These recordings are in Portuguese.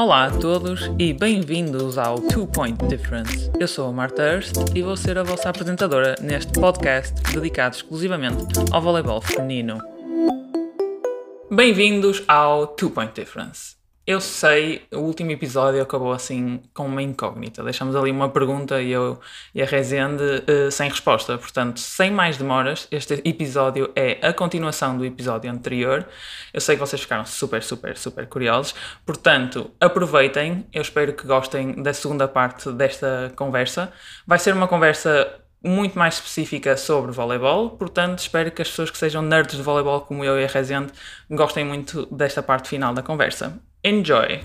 Olá a todos e bem-vindos ao Two Point Difference. Eu sou a Marta Hurst e vou ser a vossa apresentadora neste podcast dedicado exclusivamente ao voleibol feminino. Bem-vindos ao Two Point Difference. Eu sei, o último episódio acabou assim com uma incógnita. Deixamos ali uma pergunta e eu e a Rezende uh, sem resposta. Portanto, sem mais demoras, este episódio é a continuação do episódio anterior. Eu sei que vocês ficaram super, super, super curiosos. Portanto, aproveitem. Eu espero que gostem da segunda parte desta conversa. Vai ser uma conversa muito mais específica sobre voleibol, portanto espero que as pessoas que sejam nerds de voleibol como eu e a Rezende gostem muito desta parte final da conversa. Enjoy!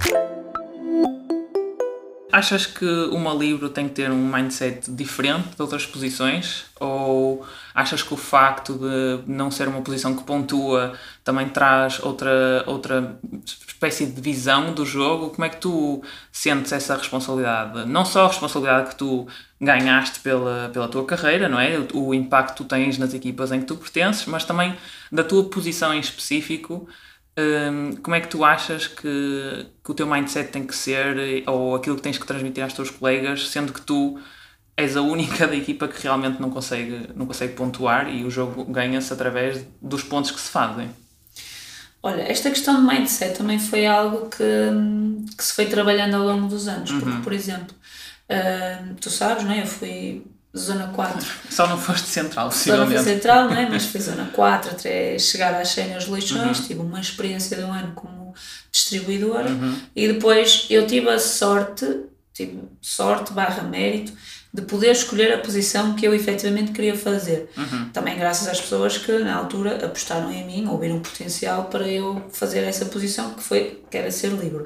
Achas que uma livro tem que ter um mindset diferente de outras posições? Ou achas que o facto de não ser uma posição que pontua também traz outra, outra espécie de visão do jogo? Como é que tu sentes essa responsabilidade? Não só a responsabilidade que tu ganhaste pela, pela tua carreira, não é? O, o impacto que tu tens nas equipas em que tu pertences, mas também da tua posição em específico um, como é que tu achas que, que o teu mindset tem que ser ou aquilo que tens que transmitir aos teus colegas, sendo que tu és a única da equipa que realmente não consegue, não consegue pontuar e o jogo ganha-se através dos pontos que se fazem? Olha, esta questão de mindset também foi algo que, que se foi trabalhando ao longo dos anos, porque, uhum. por exemplo, uh, tu sabes, não é? Eu fui zona 4. Só não foste central. Só não fui central, não é? mas fui zona 4 até chegar às cenas leixões, uhum. tive uma experiência de um ano como distribuidora uhum. e depois eu tive a sorte, tive sorte barra mérito, de poder escolher a posição que eu efetivamente queria fazer. Uhum. Também graças às pessoas que na altura apostaram em mim ou viram potencial para eu fazer essa posição que foi que era ser livre.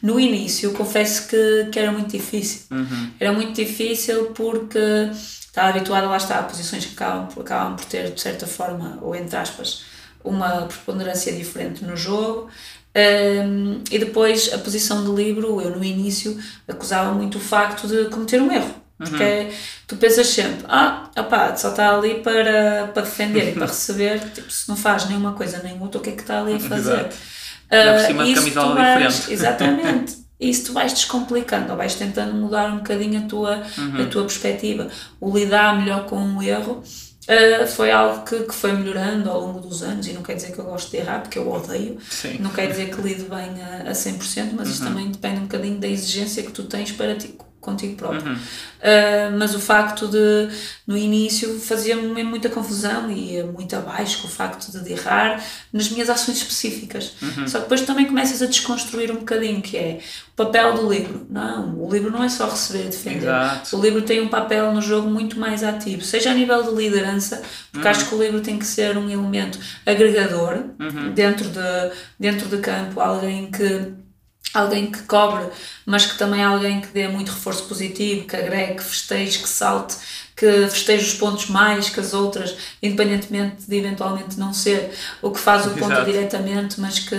No início, confesso que, que era muito difícil. Uhum. Era muito difícil porque estava habituada, lá está, a posições que acabam, acabam por ter, de certa forma, ou entre aspas, uma preponderância diferente no jogo. Um, e depois a posição de livro, eu no início acusava muito o facto de cometer um erro porque uhum. tu pensas sempre, ah, opá, só está ali para, para defender e para receber, tipo, se não faz nenhuma coisa nem outra, o que é que está ali a fazer? Uh, por cima de camisola vais, diferente. Exatamente. Isso tu vais descomplicando, ou vais tentando mudar um bocadinho a tua, uhum. a tua perspectiva. O lidar melhor com o erro Uh, foi algo que, que foi melhorando ao longo dos anos e não quer dizer que eu gosto de errar, porque eu odeio, Sim. não quer dizer que lido bem a, a 100%, mas uhum. isso também depende um bocadinho da exigência que tu tens para ti contigo próprio. Uhum. Uh, mas o facto de, no início, fazia-me muita confusão e ia muito abaixo com o facto de errar nas minhas ações específicas. Uhum. Só que depois também começas a desconstruir um bocadinho, que é o papel do livro. Não, o livro não é só receber e defender. Exato. O livro tem um papel no jogo muito mais ativo, seja a nível de liderança, porque uhum. acho que o livro tem que ser um elemento agregador uhum. dentro, de, dentro de campo, alguém que alguém que cobre, mas que também é alguém que dê muito reforço positivo, que agregue, que festeje, que salte, que festeje os pontos mais que as outras, independentemente de eventualmente não ser o que faz o ponto Exato. diretamente, mas que,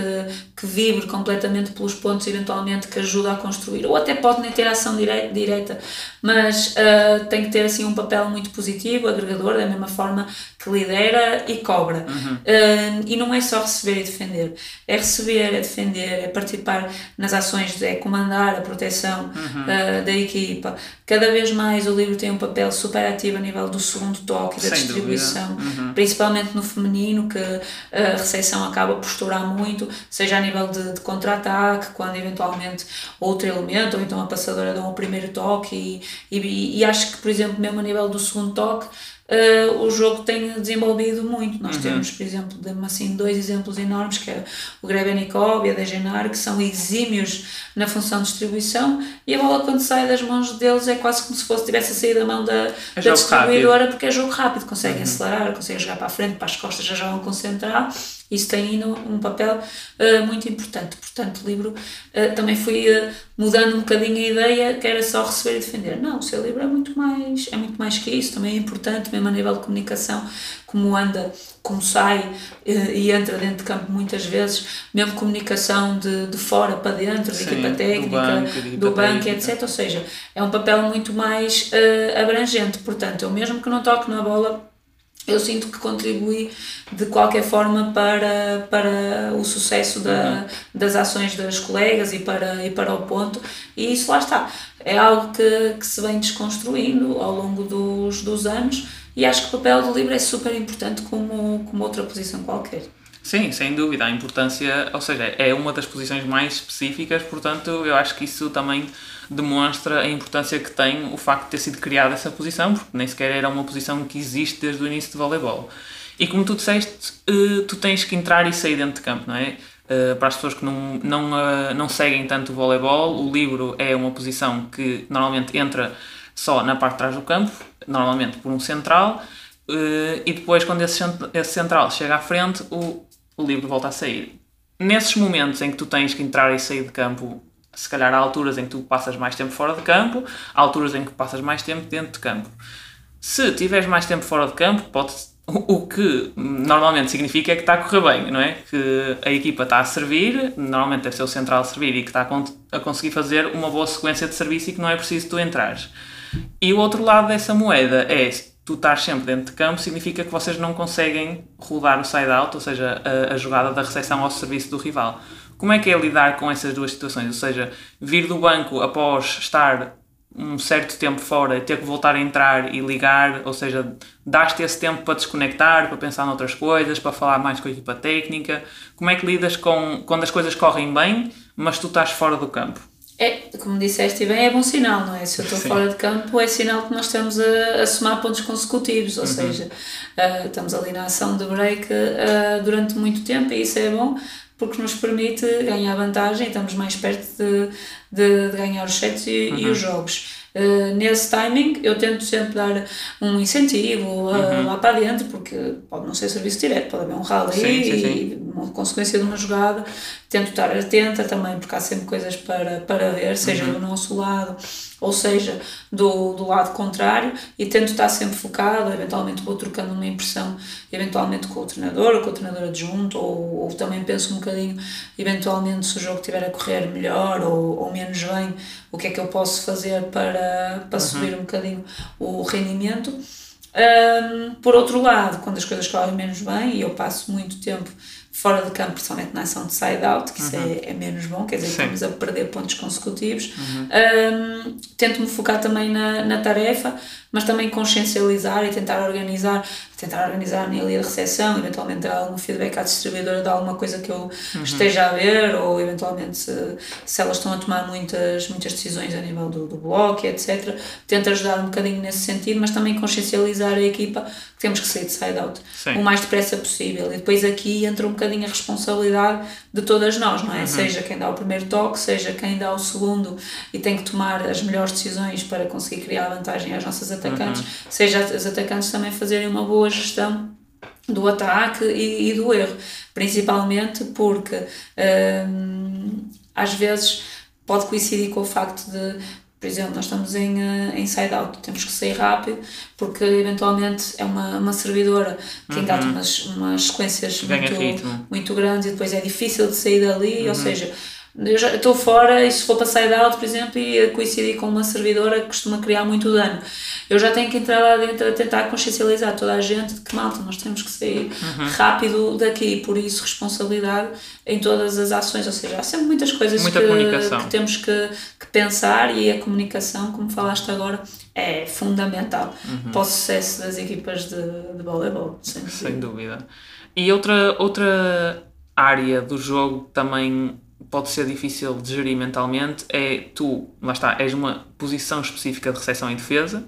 que vibre completamente pelos pontos eventualmente que ajuda a construir. Ou até pode nem ter ação direta, direta mas uh, tem que ter assim um papel muito positivo, agregador, da mesma forma que lidera e cobra. Uhum. Uh, e não é só receber e defender, é receber, é defender, é participar nas ações, é comandar a proteção uhum. uh, da equipa. Cada vez mais o livro tem um papel super ativo a nível do segundo toque da Sem distribuição, uhum. principalmente no feminino, que a recepção acaba por estourar muito, seja a nível de, de contra-ataque, quando eventualmente outro elemento, ou então a passadora dá um primeiro toque, e, e, e acho que, por exemplo, mesmo a nível do segundo toque, uh, o jogo tem desenvolvido muito. Nós uhum. temos, por exemplo, assim, dois exemplos enormes, que é o Grebenikov e a Degenar, que são exímios na função de distribuição, e a bola quando sai das mãos deles é quase como se fosse tivesse a sair da mão da, é da distribuidora, rápido. porque é jogo rápido, conseguem uhum. acelerar, conseguem jogar para a frente, para as costas, já jogam concentrado isso tem ainda um papel uh, muito importante. Portanto, o livro uh, também fui uh, mudando um bocadinho a ideia que era só receber e defender. Não, o seu livro é muito mais, é muito mais que isso, também é importante, mesmo a nível de comunicação, como anda, como sai e entra dentro de campo muitas vezes, mesmo comunicação de, de fora para dentro, de equipa técnica, do banco, do banco etc. Ou seja, é um papel muito mais abrangente. Portanto, eu mesmo que não toque na bola eu sinto que contribui de qualquer forma para, para o sucesso da, uhum. das ações das colegas e para, e para o ponto, e isso lá está. É algo que, que se vem desconstruindo ao longo dos, dos anos e acho que o papel do livro é super importante como, como outra posição qualquer. Sim, sem dúvida. A importância, ou seja, é uma das posições mais específicas, portanto, eu acho que isso também demonstra a importância que tem o facto de ter sido criada essa posição, porque nem sequer era uma posição que existe desde o início do voleibol. E como tu disseste, eh, tu tens que entrar e sair dentro de campo, não é? Eh, para as pessoas que não, não, eh, não seguem tanto o voleibol, o livro é uma posição que normalmente entra só na parte de trás do campo, normalmente por um central, e depois, quando esse central chega à frente, o, o livro volta a sair. Nesses momentos em que tu tens que entrar e sair de campo se calhar há alturas em que tu passas mais tempo fora de campo, há alturas em que passas mais tempo dentro de campo. Se tiveres mais tempo fora de campo, pode, o que normalmente significa é que está a correr bem, não é? Que a equipa está a servir, normalmente deve ser o central a servir e que está a, conseguir fazer uma boa sequência de serviço e que não é preciso tu entrares. E o outro lado dessa moeda é tu estás sempre dentro de campo, significa que vocês não conseguem rodar o side-out, ou seja, a, a jogada da recepção ao serviço do rival. Como é que é lidar com essas duas situações? Ou seja, vir do banco após estar um certo tempo fora e ter que voltar a entrar e ligar, ou seja, daste esse tempo para desconectar, para pensar noutras coisas, para falar mais com a equipa técnica. Como é que lidas com quando as coisas correm bem, mas tu estás fora do campo? É, como disseste bem, é bom sinal, não é? Se eu estou fora de campo, é sinal que nós estamos a, a somar pontos consecutivos, ou uhum. seja, uh, estamos ali na ação de break uh, durante muito tempo e isso é bom porque nos permite ganhar vantagem, estamos mais perto de, de, de ganhar os sets e, uhum. e os jogos. Uh, nesse timing eu tento sempre dar um incentivo uh, uhum. lá para dentro, porque pode não ser serviço direto, pode haver um rally sim, sim, sim. e uma consequência de uma jogada. Tento estar atenta também, porque há sempre coisas para, para ver, seja uhum. do nosso lado ou seja, do, do lado contrário, e tento estar sempre focado, eventualmente vou trocando uma impressão, eventualmente com o treinador, ou com o treinador adjunto, ou, ou também penso um bocadinho, eventualmente, se o jogo estiver a correr melhor ou, ou menos bem, o que é que eu posso fazer para, para uhum. subir um bocadinho o rendimento. Um, por outro lado, quando as coisas correm menos bem, e eu passo muito tempo fora de campo, principalmente na ação de side-out, que isso uhum. é, é, menos bom, quer dizer, Sim. estamos a perder pontos consecutivos. Uhum. Um, tento-me focar também na, na tarefa, mas também consciencializar e tentar organizar, tentar organizar a minha linha de recepção, eventualmente dar algum feedback à distribuidora de alguma coisa que eu uhum. esteja a ver, ou eventualmente se, se elas estão a tomar muitas, muitas decisões a nível do, do bloco, etc. Tento ajudar um bocadinho nesse sentido, mas também consciencializar a equipa que temos que sair de side-out o mais depressa possível. E depois aqui entra um bocadinho a responsabilidade de todas nós, não é? Uhum. Seja quem dá o primeiro toque, seja quem dá o segundo e tem que tomar as melhores decisões para conseguir criar vantagem às nossas atacantes, uhum. seja os atacantes também fazerem uma boa gestão do ataque e, e do erro, principalmente porque hum, às vezes pode coincidir com o facto de por exemplo, nós estamos em, uh, em side-out, temos que sair rápido, porque eventualmente é uma, uma servidora que uhum. engata umas, umas sequências muito, muito grandes e depois é difícil de sair dali, uhum. ou seja, eu já estou fora e se for para side out, por exemplo, e coincidir com uma servidora que costuma criar muito dano, eu já tenho que entrar lá dentro a tentar consciencializar toda a gente de que malta, nós temos que sair uhum. rápido daqui, por isso responsabilidade em todas as ações, ou seja, há sempre muitas coisas Muita que, que, temos que, que, pensar e a comunicação, como falaste agora, é fundamental uhum. para o sucesso das equipas de, de voleibol, sem, sem dúvida. E outra, outra área do jogo também pode ser difícil de gerir mentalmente é tu, lá está, és uma posição específica de recepção e defesa.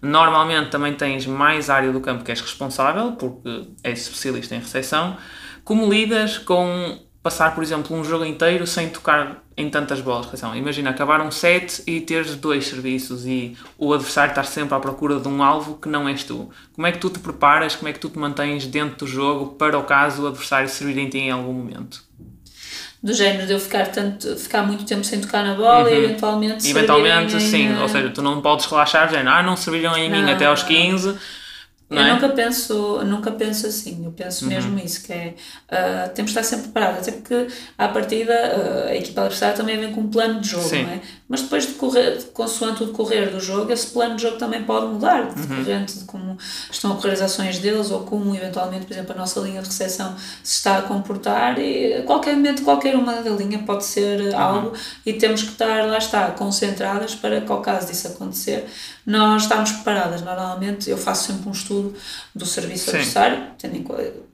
Normalmente também tens mais área do campo que és responsável, porque és especialista em recepção. Como lidas com passar, por exemplo, um jogo inteiro sem tocar em tantas bolas de recepção? Imagina acabar um set e teres dois serviços e o adversário estar sempre à procura de um alvo que não és tu. Como é que tu te preparas, como é que tu te mantens dentro do jogo para o caso o adversário servir em ti em algum momento? Do género de eu ficar, tanto, ficar muito tempo sem tocar na bola uhum. e eventualmente Eventualmente, sim, ou seja, tu não podes relaxar, género, ah, não serviram em não, mim até aos 15, eu é? nunca penso, nunca penso assim, eu penso uhum. mesmo isso, que é uh, temos de estar sempre preparados, até porque à partida uh, a equipa adversária também vem com um plano de jogo, não é? Mas depois de correr, consoante o decorrer do jogo, esse plano de jogo também pode mudar, decorrente uhum. de como estão a correr as ações deles ou como eventualmente, por exemplo, a nossa linha de recepção se está a comportar e a qualquer momento qualquer uma da linha pode ser uhum. algo e temos que estar, lá está, concentradas para que ao caso disso acontecer, nós estamos preparadas. Normalmente eu faço sempre um estudo do serviço sim. adversário,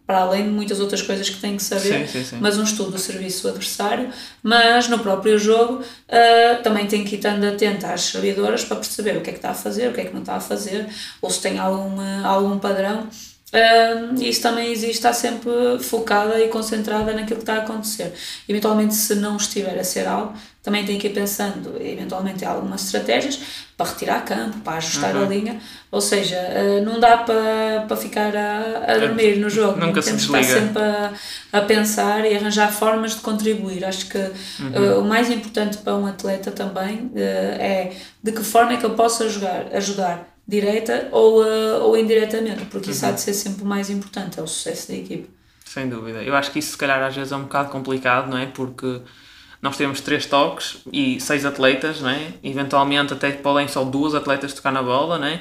para além de muitas outras coisas que tenho que saber, sim, sim, mas um estudo do serviço adversário, mas no próprio jogo uh, também tenho que ir estando atenta às servidoras para perceber o que é que está a fazer, o que é que não está a fazer, ou se tem algum, algum padrão Uh, isso também existe, está sempre focada e concentrada naquilo que está a acontecer. Eventualmente, se não estiver a ser algo, também tem que ir pensando, eventualmente, em algumas estratégias para retirar campo, para ajustar uhum. a linha. Ou seja, uh, não dá para, para ficar a, a dormir no jogo. Nunca Temos se desliga. estar sempre a, a pensar e arranjar formas de contribuir. Acho que uhum. uh, o mais importante para um atleta também é de que forma é que eu posso ajudar, ajudar direta ou, uh, ou indiretamente, porque isso uhum. há de ser sempre o mais importante, é o sucesso da equipe. Sem dúvida. Eu acho que isso se calhar às vezes é um bocado complicado, não é? Porque nós temos três toques e seis atletas, não é? Eventualmente até podem só duas atletas tocar na bola, não é?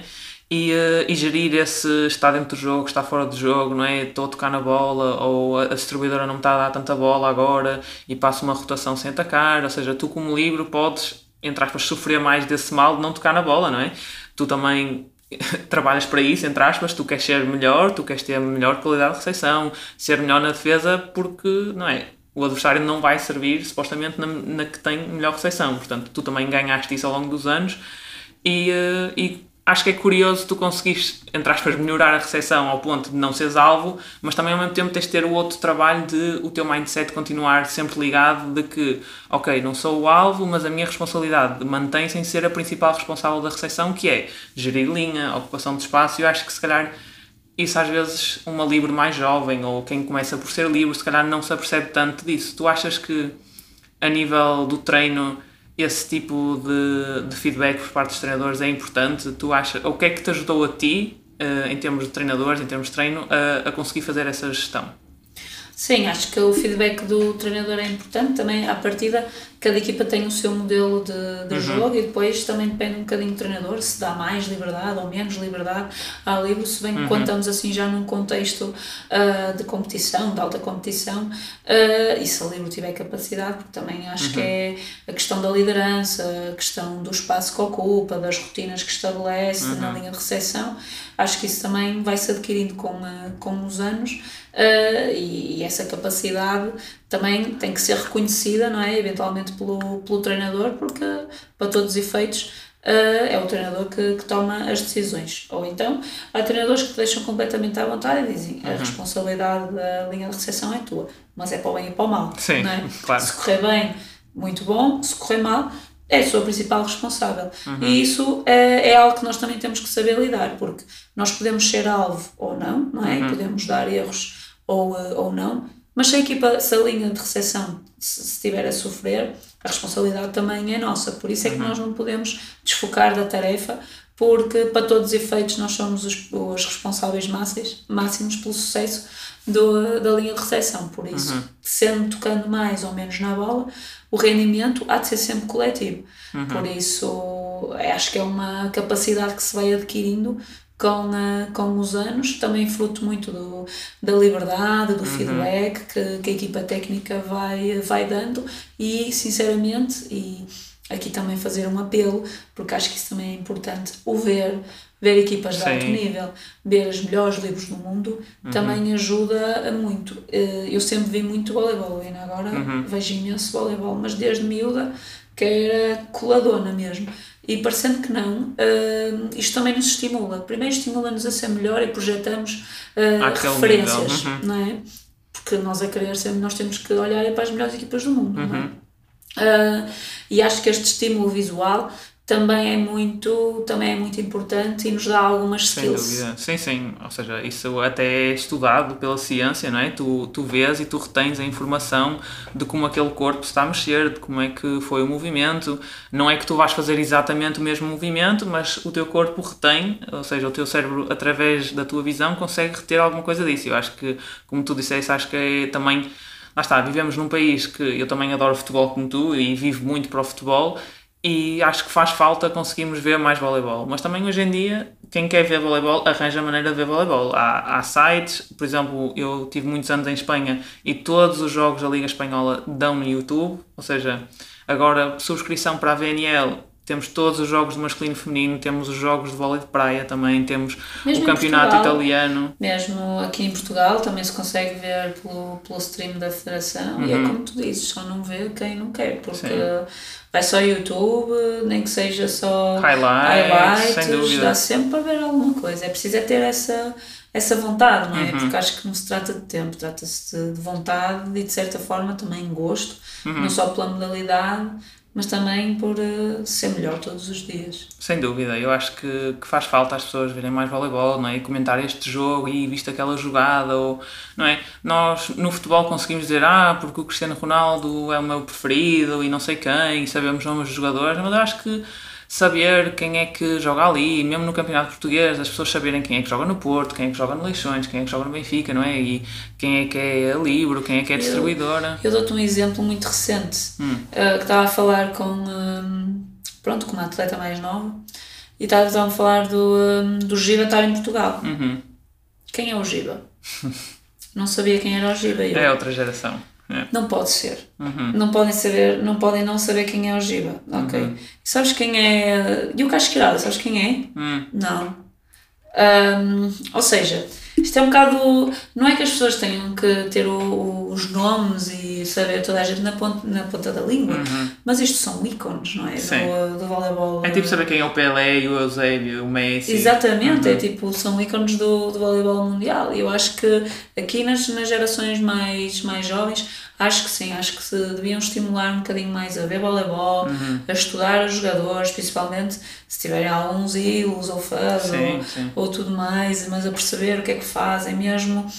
E, uh, e gerir esse está dentro do jogo, está fora do jogo, não é? Estou a tocar na bola ou a distribuidora não me está a dar tanta bola agora e passo uma rotação sem atacar, ou seja, tu como livro podes, entre aspas, sofrer mais desse mal de não tocar na bola, não é? tu também trabalhas para isso, entre aspas, tu queres ser melhor, tu queres ter melhor qualidade de recepção, ser melhor na defesa, porque, não é? O adversário não vai servir, supostamente, na, na que tem melhor recepção. Portanto, tu também ganhaste isso ao longo dos anos e, uh, e acho que é curioso tu conseguires, entre aspas, melhorar a recepção ao ponto de não seres alvo, mas também ao mesmo tempo tens de ter o outro trabalho de o teu mindset continuar sempre ligado de que, ok, não sou o alvo, mas a minha responsabilidade mantém-se em ser a principal responsável da recepção, que é gerir linha, ocupação de espaço, e eu acho que se calhar isso às vezes uma livre mais jovem ou quem começa por ser livre se calhar não se apercebe tanto disso. Tu achas que a nível do treino esse tipo de, de feedback por parte dos treinadores é importante? Tu achas, o que é que te ajudou a ti, uh, em termos de treinadores, em termos de treino, a, a conseguir fazer essa gestão? Sim, acho que o feedback do treinador é importante. Também, à partida, cada equipa tem o seu modelo de, de uhum. jogo e depois também depende um bocadinho do treinador se dá mais liberdade ou menos liberdade ao livro. Se bem que uhum. quando estamos assim já num contexto uh, de competição, de alta competição, uh, e se o livro tiver capacidade, porque também acho uhum. que é a questão da liderança, a questão do espaço que ocupa, das rotinas que estabelece na uhum. linha de recepção, acho que isso também vai se adquirindo com, com os anos uh, e, e, essa capacidade também tem que ser reconhecida, não é? Eventualmente pelo, pelo treinador, porque para todos os efeitos uh, é o treinador que, que, toma as decisões. Ou então há treinadores que te deixam completamente à vontade e dizem uhum. a responsabilidade da linha de recepção é tua, mas é para o bem e para o mal. Sim, é? claro. Se correr bem, muito bom, se correr mal, é a sua principal responsável. Uhum. E isso é, é, algo que nós também temos que saber lidar, porque nós podemos ser alvo ou não, não é? Uhum. Podemos dar erros ou, eh, ou não. Mas se a equipa, se a linha de recepção se estiver a sofrer, a responsabilidade também é nossa. Por isso é que uhum. nós não podemos desfocar da tarefa, porque para todos os efeitos nós somos os, os responsáveis máximos, máximos pelo sucesso do, da linha de recepção. Por isso, uhum. sendo tocando mais ou menos na bola, o rendimento há de ser sempre coletivo. Uhum. Por isso, acho que é uma capacidade que se vai adquirindo com, uh, com os anos, também fruto muito do, da liberdade, do uhum. feedback que, que, a equipa técnica vai, vai dando e, sinceramente, e aqui também fazer um apelo, porque acho que isso também é importante, o ver, ver equipas de alto nível, ver os melhores livros do mundo, uhum. também ajuda muito. Eh, eu sempre vi muito voleibol, ainda agora uhum. vejo imenso voleibol, mas desde miúda que era coladona mesmo. E parecendo que não, uh, isto também nos estimula. Primeiro estimula-nos a ser melhor e projetamos uh, referências, uhum. não é? Porque nós a querer nós temos que olhar para as melhores equipas do mundo, uhum. não é? Uh, e acho que este estímulo visual também é muito também é muito importante e nos dá algumas skills. Sem dúvida. Sim, sim. Ou seja, isso até é estudado pela ciência, não é? Tu, tu vês e tu retens a informação de como aquele corpo está a mexer, de como é que foi o movimento. Não é que tu vais fazer exatamente o mesmo movimento, mas o teu corpo retém, ou seja, o teu cérebro, através da tua visão, consegue reter alguma coisa disso. Eu acho que, como tu disseste, acho que é também. Lá está, vivemos num país que eu também adoro futebol como tu e vivo muito para o futebol e acho que faz falta conseguirmos ver mais voleibol. Mas também hoje em dia, quem quer ver voleibol arranja a maneira de ver voleibol. Há, há sites, por exemplo, eu tive muitos anos em Espanha e todos os jogos da Liga Espanhola dão no YouTube, ou seja, agora subscrição para a VNL temos todos os jogos de masculino e feminino, temos os jogos de vôlei de praia também, temos mesmo o campeonato Portugal, italiano. Mesmo aqui em Portugal também se consegue ver pelo, pelo stream da federação uhum. e é uhum. como tu dizes, só não vê quem não quer, porque Sim. vai só YouTube, nem que seja só highlights, highlights dá sempre para ver alguma coisa. É preciso é ter essa, essa vontade, não é? Uhum. Porque acho que não se trata de tempo, trata-se de, de, vontade e de certa forma também gosto, uhum. não só pela modalidade mas também por uh, ser melhor todos os dias. Sem dúvida, eu acho que, que faz falta as pessoas verem mais voleibol, não é? E comentar este jogo e visto aquela jogada, ou, não é? Nós no futebol conseguimos dizer, ah, porque o Cristiano Ronaldo é o meu preferido e não sei quem, e sabemos nomes dos jogadores, mas eu acho que saber quem é que joga ali, mesmo no campeonato português, as pessoas saberem quem é que joga no Porto, quem é que joga no Leixões, quem é que joga no Benfica, não é? E quem é que é a Libro, quem é que é a distribuidora. Eu, eu dou-te um exemplo muito recente, hum. uh, que estava a falar com, um, pronto, com uma atleta mais nova, e estava a falar do, um, do Giba estar em Portugal. Uhum. Quem é o Giba? não sabia quem era o Giba. Eu. É outra geração. É. Não pode ser. Uhum. Não podem saber, não podem não saber quem é o Giba. Ok. Uhum. Sabes quem é. E o Casqueirada, sabes quem é? Uhum. Não. Um, ou seja, isto é um bocado. Não é que as pessoas tenham que ter o, os nomes e saber toda a gente na ponta, na ponta da língua, uhum. mas isto são ícones, não é? Sim. Do, do voleibol. É tipo saber quem é o Pelé, o Eusébio, o Messi. Exatamente, é uhum. é tipo, são ícones do, do voleibol mundial. E eu acho que aqui nas, nas gerações mais, mais jovens Acho que sim, acho que se deviam estimular um bocadinho mais a ver voleibol, uhum. a estudar os jogadores, principalmente se tiverem alguns ídolos ou fãs ou, ou tudo mais, mas a perceber o que é que fazem mesmo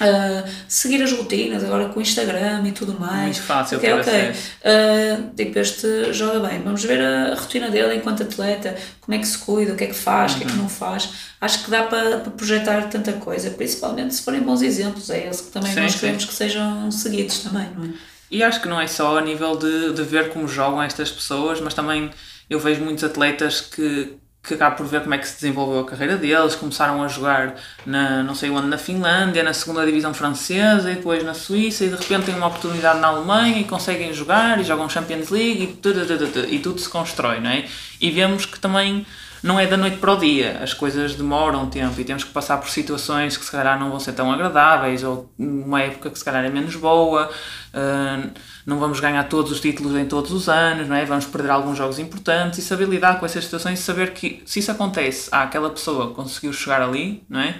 Uh, seguir as rotinas agora com o Instagram e tudo mais. Muito fácil okay, ok. Uh, tipo, este joga bem. Vamos ver a, a, rotina dele enquanto atleta, como é que se cuida, o que é que faz, uhum. o que é que uhum. não faz. Acho que dá para, para projetar tanta coisa, principalmente se forem bons exemplos. É eles que também sim, nós queremos sim. que sejam seguidos também, não é? E acho que não é só a nível de, de ver como jogam estas pessoas, mas também eu vejo muitos atletas que, que acabo por ver como é que se desenvolveu a carreira deles, começaram a jogar na, não sei onde, na Finlândia, na segunda divisão francesa e depois na Suíça e de repente têm uma oportunidade na Alemanha e conseguem jogar e jogam Champions League e e tudo se constrói, não é? E vemos que também não é da noite para o dia, as coisas demoram tempo e temos que passar por situações que se calhar não vão ser tão agradáveis ou uma época que se calhar é menos boa, uh, não vamos ganhar todos os títulos em todos os anos, não é? vamos perder alguns jogos importantes e saber lidar com essas situações e saber que se isso acontece, ah, aquela pessoa conseguiu chegar ali, não é?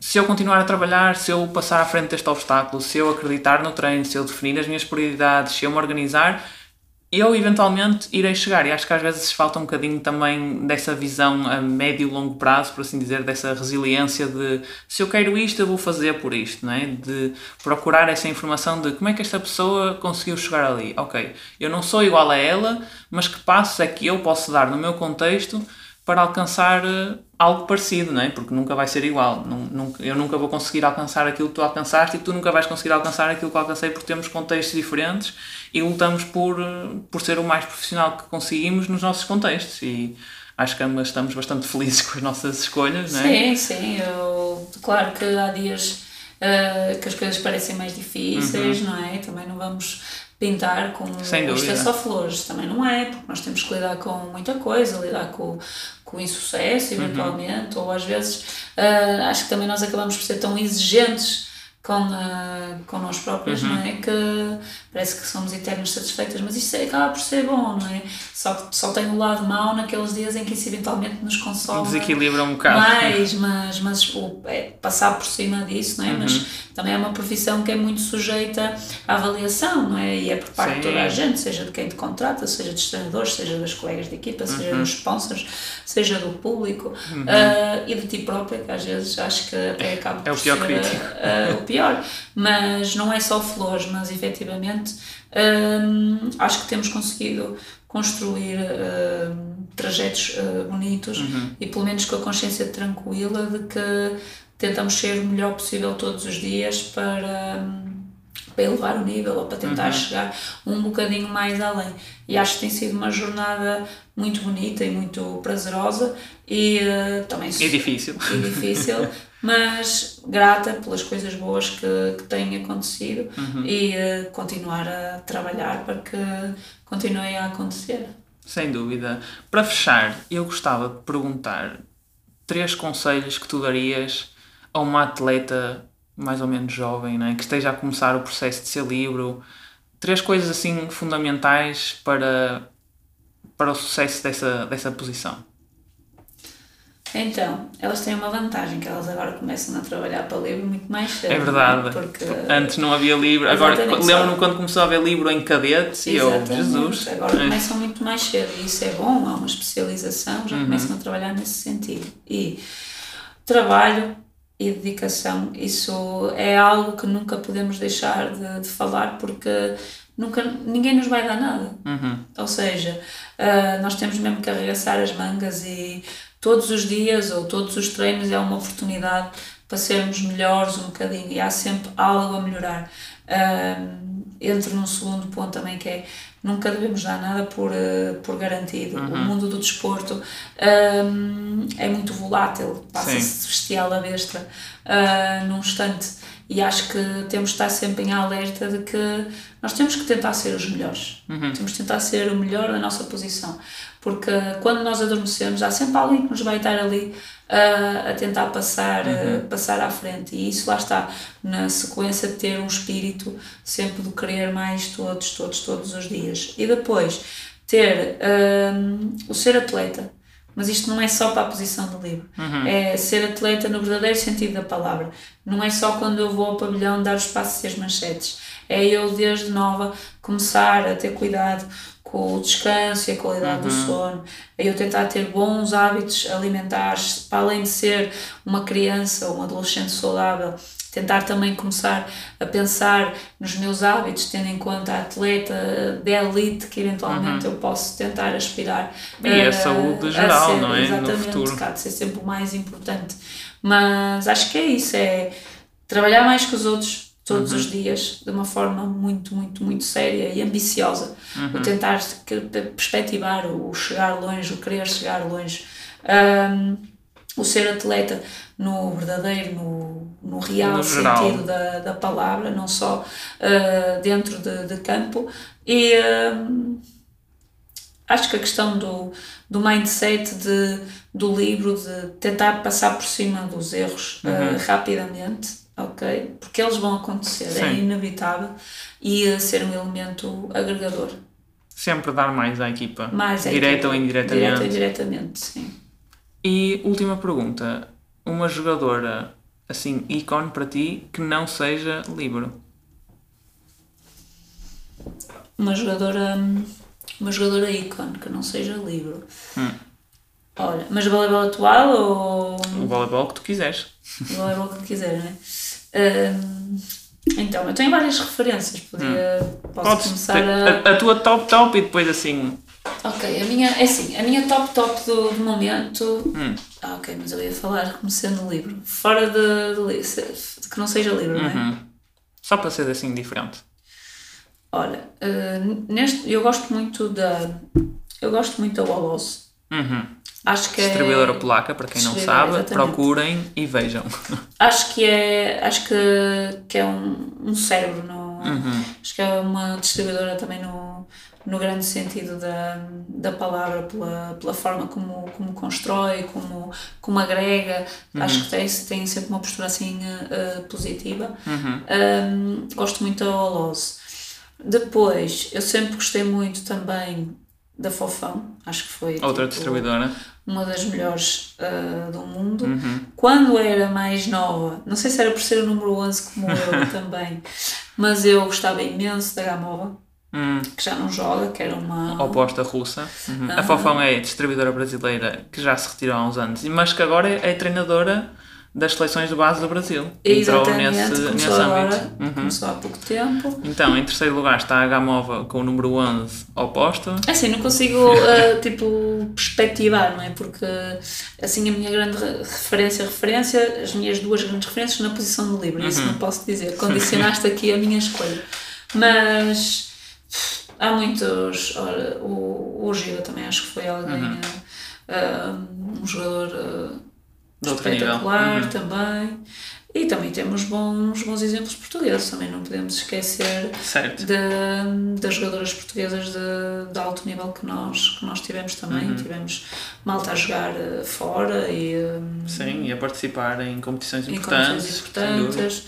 se eu continuar a trabalhar, se eu passar à frente deste obstáculo, se eu acreditar no treino, se eu definir as minhas prioridades, se eu me organizar, eu eventualmente irei chegar e acho que às vezes falta um bocadinho também dessa visão a médio e longo prazo, por assim dizer, dessa resiliência de se eu quero isto, eu vou fazer por isto, não é? de procurar essa informação de como é que esta pessoa conseguiu chegar ali. Ok, eu não sou igual a ela, mas que passos é que eu posso dar no meu contexto para alcançar eh, algo parecido, não é? Porque nunca vai ser igual. Nunca, eu nunca vou conseguir alcançar aquilo que tu alcançaste e tu nunca vais conseguir alcançar aquilo que eu alcancei porque temos contextos diferentes e lutamos por, eh, por ser o mais profissional que conseguimos nos nossos contextos. E acho que ambas estamos bastante felizes com as nossas escolhas, não é? Sim, sim. Eu, claro que há dias uh, que as coisas parecem mais difíceis, uhum. não é? Também não vamos pintar com isto é só flores, também não é, porque nós temos que lidar com muita coisa, lidar com, com o insucesso uhum. eventualmente, uhum. ou às vezes uh, acho que também nós acabamos por ser tão exigentes com, uh, com nós próprios, uhum. não é? Que parece que somos eternas satisfeitas, mas isto é, acaba por ser bom, não é? Só que só tem o lado mau naqueles dias em que isso eventualmente nos consome. Desequilibra um bocado. Mais, mas, mas o, é, passar por cima disso, não é? Uhum. Mas também é uma profissão que é muito sujeita à avaliação, não é? E é por parte Sim. de toda a gente, seja de quem te contrata, seja dos treinadores, seja das colegas de equipa, seja uhum. dos sponsors, seja do público uh, e de ti própria, que às vezes acho que até acaba é por ser uh, o pior. Mas não é só flores, mas efetivamente uh, acho que temos conseguido construir trajetos bonitos uhum. e pelo menos com a consciência tranquila de que tentamos ser o melhor possível todos os dias para para elevar o nível ou para tentar uhum. chegar um bocadinho mais além. E acho que tem sido uma jornada muito bonita e muito prazerosa e uh, também e difícil. E difícil, mas grata pelas coisas boas que, que têm acontecido uhum. e uh, continuar a trabalhar para que continuem a acontecer. Sem dúvida. Para fechar, eu gostava de perguntar três conselhos que tu darias a uma atleta mais ou menos jovem, né? que esteja a começar o processo de ser livre, três coisas assim fundamentais para, para o sucesso dessa, dessa posição. Então, elas têm uma vantagem, que elas agora começam a trabalhar para livro muito mais cedo. É verdade. Porque... Antes não havia livro. Agora, lembro-me quando começou a haver livro em cadetes e eu, Jesus. Agora é. começam muito mais cedo e isso é bom, há uma especialização, já uhum. começam a trabalhar nesse sentido. E trabalho e dedicação. Isso é algo que nunca podemos deixar de, de falar porque nunca, ninguém nos vai dar nada. Uhum. Ou seja, uh, nós temos mesmo que arregaçar as mangas e todos os dias ou todos os treinos é uma oportunidade para sermos melhores um bocadinho e há sempre algo a melhorar. Uh, entro num segundo ponto também que é nunca devemos dar nada por, uh, por garantido. Uhum. O mundo do desporto um, é muito volátil, passa-se bestial a besta uh, num instante. E acho que temos de estar sempre em alerta de que nós temos que tentar ser os melhores. Uhum. Temos que tentar ser o melhor da nossa posição. Porque quando nós adormecemos, há sempre alguém que nos vai estar ali uh, a tentar passar, uhum. uh, passar à frente. E isso lá está, na sequência de ter um espírito sempre de querer mais todos, todos, todos os dias. E depois, ter uh, o ser atleta. Mas isto não é só para a posição do livro. Uhum. É ser atleta no verdadeiro sentido da palavra. Não é só quando eu vou ao pavilhão dar os passos e as manchetes. É eu, desde nova, começar a ter cuidado com o descanso e a qualidade uhum. do sono, a eu tentar ter bons hábitos alimentares, para além de ser uma criança ou um adolescente saudável, tentar também começar a pensar nos meus hábitos, tendo em conta a atleta de elite que eventualmente uhum. eu posso tentar aspirar. E a, a saúde geral, ser, não é? Exatamente, no futuro. Cá, de ser sempre o mais importante. Mas acho que é isso, é trabalhar mais com os outros, todos uhum. os dias de uma forma muito, muito, muito séria e ambiciosa. Uhum. O tentar perspectivar, o chegar longe, o querer chegar longe. Um, o ser atleta no verdadeiro, no, no real no sentido da, da palavra, não só uh, dentro de, de, campo. E uh, acho que a questão do, do mindset de, do livro, de tentar passar por cima dos erros uh, uhum. rapidamente, ok? Porque eles vão acontecer, é Sim. é inevitável e ser um elemento agregador. Sempre dar mais à equipa, mais à direta equipa. ou indiretamente. Direta ou indiretamente, sim. E última pergunta, uma jogadora assim ícone para ti que não seja livre? Uma jogadora, uma jogadora ícone que não seja livre. Hum. Olha, mas voleibol atual ou. O voleibol que tu quiseres. O voleibol que tu quiseres, não é? então, eu tenho várias referências, podia, hum. posso Podes começar a... a... tua top top e depois assim... Ok, a minha, é assim, a minha top top do, do momento... Hum. Ah, ok, mas eu ia falar começando no livro, fora de, de, de, que não seja livro, uhum. não é? Uhum. Só para ser assim diferente. Olha, uh, neste, eu gosto muito da... Eu gosto muito da Wallace. Uhum. Acho que Distribuidora é... polaca, para quem não sabe, exatamente. procurem e vejam. Acho que é, acho que, que é um, um cérebro, no, uhum. acho que é uma distribuidora também no, no grande sentido da, da palavra, pela, pela forma como, como constrói, como, como agrega. Uhum. Acho que tem, tem sempre uma postura assim uh, positiva. Uhum. Um, gosto muito da Olose. Depois, eu sempre gostei muito também da Fofão, acho que foi outra tipo, distribuidora, uma das melhores uh, do mundo. Uhum. Quando era mais nova, não sei se era por ser o número 11 como eu também, mas eu gostava imenso da Gamova. Hum. que já não joga, que era uma. Oposta russa. Uhum. A Fofão é distribuidora brasileira que já se retirou há uns anos, mas que agora é treinadora das seleções de base do Brasil. Exatamente, nesse, nesse agora, âmbito. Uhum. Começou há pouco tempo. Então, em terceiro lugar está a Gamova com o número 11 oposto. É assim, não consigo, uh, tipo, perspectivar, não é? Porque, assim, a minha grande referência, referência, as minhas duas grandes referências na posição de livre, uhum. isso não posso dizer. Condicionaste aqui a minha escolha. Mas há muitos, olha, o, o Giva também acho que foi alguém, uhum. uh, um jogador... Uh, espetacular uhum. também. E também temos bons, bons exemplos portugueses, também não podemos esquecer de, das jogadoras portuguesas de, de alto nível que nós, que nós tivemos também. Uhum. Tivemos malta a jogar eh, fora e. Sim, e a participar em competições importantes. Em competições importantes.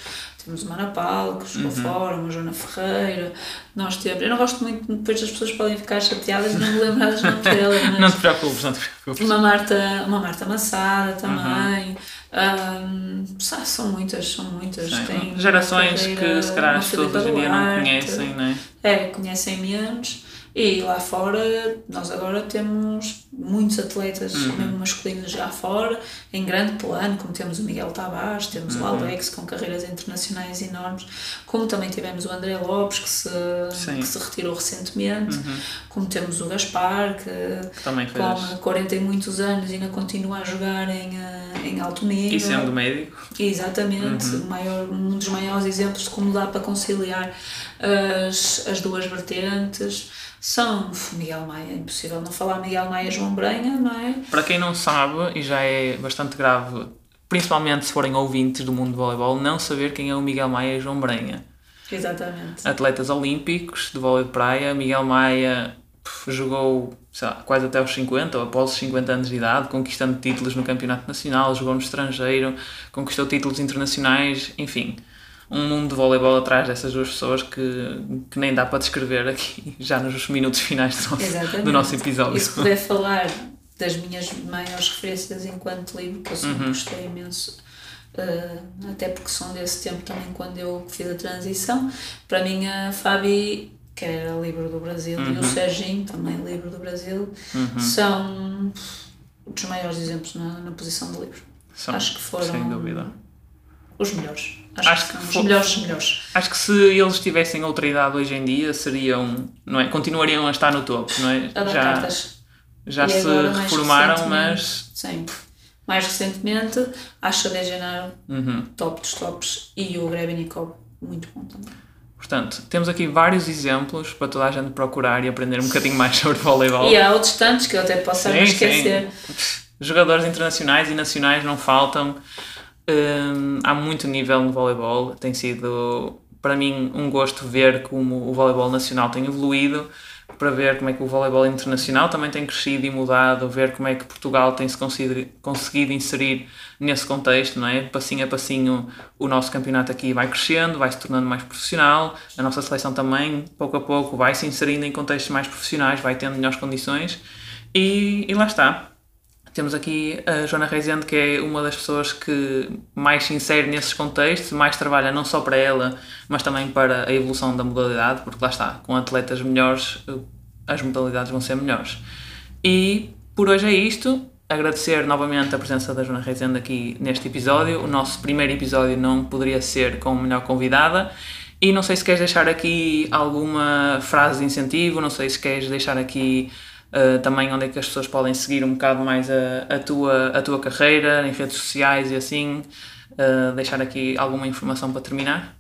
Temos uma Ana Paulo, que jogou uhum. fora, uma Joana Ferreira. Nós temos. Eu não gosto muito, depois as pessoas podem ficar chateadas e não me lembrar das nomes delas. Mas não te preocupes, não te preocupes. Uma Marta, uma Marta Massada também. Uhum. Um, são muitas, são muitas. Tem Gerações carreira, que se calhar as pessoas hoje em dia não conhecem, não é? É, conhecem menos. E lá fora, nós agora temos muitos atletas, uhum. mesmo masculinos já fora, em grande plano, como temos o Miguel Tavares, temos uhum. o Alex com carreiras internacionais enormes, como também tivemos o André Lopes, que se, que se retirou recentemente, uhum. como temos o Gaspar, que, que também com 40 e muitos anos ainda continua a jogar em, eh, em alto nível. E sendo médico. Exatamente, uhum. maior, um dos maiores exemplos de como dá para conciliar as, as duas vertentes são Miguel Maia, é impossível não falar Miguel Maia João Brenha, não é? Para quem não sabe, e já é bastante grave, principalmente se forem ouvintes do mundo do voleibol, não saber quem é o Miguel Maia e João Brenha. Exatamente. Atletas olímpicos de vôlei de praia, Miguel Maia jogou lá, quase até aos 50 ou após os 50 anos de idade, conquistando títulos no campeonato nacional, jogou no estrangeiro, conquistou títulos internacionais, enfim um mundo de voleibol atrás dessas duas pessoas que, que nem dá para descrever aqui, já nos minutos finais do nosso, do nosso episódio. E se puder falar das minhas maiores referências enquanto livro, que eu sempre uhum. gostei imenso, uh, até porque são desse tempo também quando eu fiz a transição, para mim a Fabi, que era livro do Brasil, uhum. e o uhum. Serginho, também livro do Brasil, uhum. são dos maiores exemplos na, na posição de livro. São, Acho que foram. Sem dúvida os melhores. Acho, acho que, que os melhores, melhores. Acho que se eles tivessem outra idade hoje em dia, seriam, não é? Continuariam a estar no topo, não é? A dar já, cartas. Já e se reformaram, mas. Sim. Mais recentemente, acho a Genaro uhum. top dos tops e o Grebenikov muito bom também. Portanto, temos aqui vários exemplos para toda a gente procurar e aprender um bocadinho mais sobre voleibol. E há outros tantos que eu até posso sim, esquecer. Sim. Jogadores internacionais e nacionais não faltam. Um, há muito nível no voleibol, tem sido para mim um gosto ver como o voleibol nacional tem evoluído, para ver como é que o voleibol internacional também tem crescido e mudado, ver como é que Portugal tem se conseguido inserir nesse contexto, não é? Passinho a passinho o nosso campeonato aqui vai crescendo, vai se tornando mais profissional, a nossa seleção também, pouco a pouco, vai se inserindo em contextos mais profissionais, vai tendo melhores condições e, e lá está temos aqui a Joana Reisende, que é uma das pessoas que mais se insere nesses contextos, mais trabalha não só para ela, mas também para a evolução da modalidade, porque lá está, com atletas melhores, eh, as modalidades vão ser melhores. E por hoje é isto. Agradecer novamente a presença da Joana Reisende aqui neste episódio. O nosso primeiro episódio não poderia ser com melhor convidada. E não sei se queres deixar aqui alguma frase de incentivo, não sei se queres deixar aqui Uh, também onde é que as pessoas podem seguir um bocado mais a, a, tua, a tua carreira, em redes sociais e assim. Uh, deixar aqui alguma informação para terminar?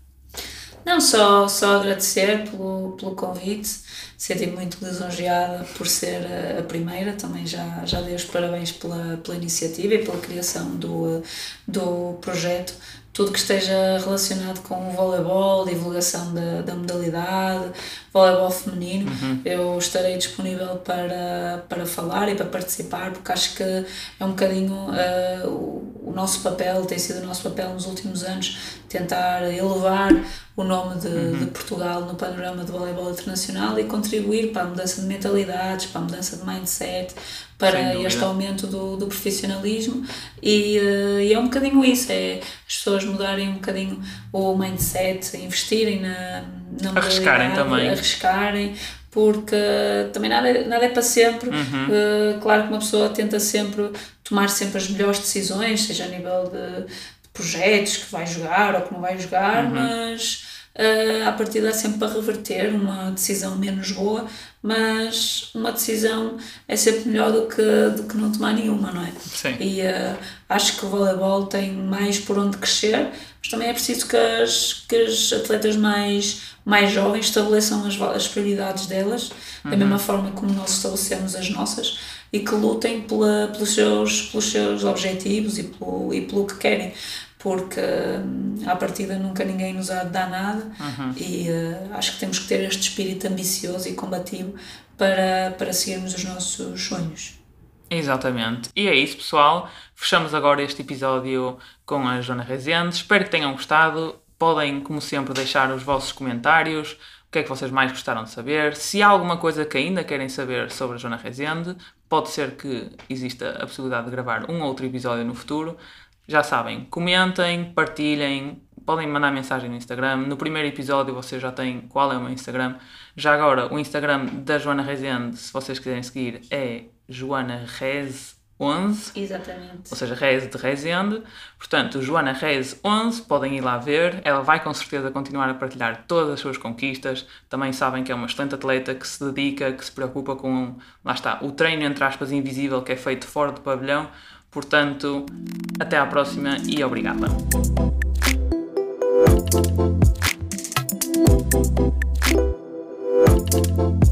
Não, só, só agradecer pelo, pelo convite, senti-me muito lisonjeada por ser a, primeira, também já, já dei os parabéns pela, pela iniciativa e pela criação do, do projeto tudo que esteja relacionado com o voleibol, divulgação da, da modalidade, voleibol feminino, uhum. eu estarei disponível para, para falar e para participar, porque acho que é um bocadinho uh, o, o nosso papel, tem sido o nosso papel nos últimos anos, tentar elevar o nome de, uhum. de, Portugal no panorama do voleibol internacional e contribuir para a mudança de mentalidades, para a mudança de mindset, para este aumento do, do profissionalismo e, uh, e, é um bocadinho isso, é as pessoas mudarem um bocadinho o mindset, investirem na, na arriscarem também. arriscarem, porque também nada, é, nada é para sempre. Uhum. Uh, claro que uma pessoa tenta sempre tomar sempre as melhores decisões, seja a nível de, de projetos que vai jogar ou que não vai jogar, uhum. mas uh, a partir dá sempre para reverter uma decisão menos boa, mas uma decisão é sempre melhor do que, do que não tomar nenhuma, não é? Sim. E uh, acho que o voleibol tem mais por onde crescer, mas também é preciso que as, que as atletas mais, mais jovens estabeleçam as, as prioridades delas, uhum. da mesma forma como nós estabelecemos as nossas, e que lutem pela, pelos, seus, pelos seus objetivos e pelo, e pelo que querem porque hum, à partida nunca ninguém nos há de dar nada uhum. e uh, acho que temos que ter este espírito ambicioso e combativo para, para seguirmos os nossos sonhos. Exatamente. E é isso, pessoal. Fechamos agora este episódio com a Joana Rezende. Espero que tenham gostado. Podem, como sempre, deixar os vossos comentários. O que é que vocês mais gostaram de saber? Se há alguma coisa que ainda querem saber sobre a Joana Rezende, pode ser que exista a possibilidade de gravar um outro episódio no futuro. Já sabem, comentem, partilhem, podem mandar mensagem no Instagram. No primeiro episódio vocês já têm qual é o meu Instagram. Já agora, o Instagram da Joana Rezende, se vocês quiserem seguir, é Joana Rez 11. Exatamente. Ou seja, Rez de Rezende. Portanto, Joana Rez 11, podem ir lá ver. Ela vai com certeza continuar a partilhar todas as suas conquistas. Também sabem que é uma excelente atleta que se dedica, que se preocupa com, lá está, o treino entre aspas invisível que é feito fora do pavilhão. Portanto, até à próxima e obrigada. Thank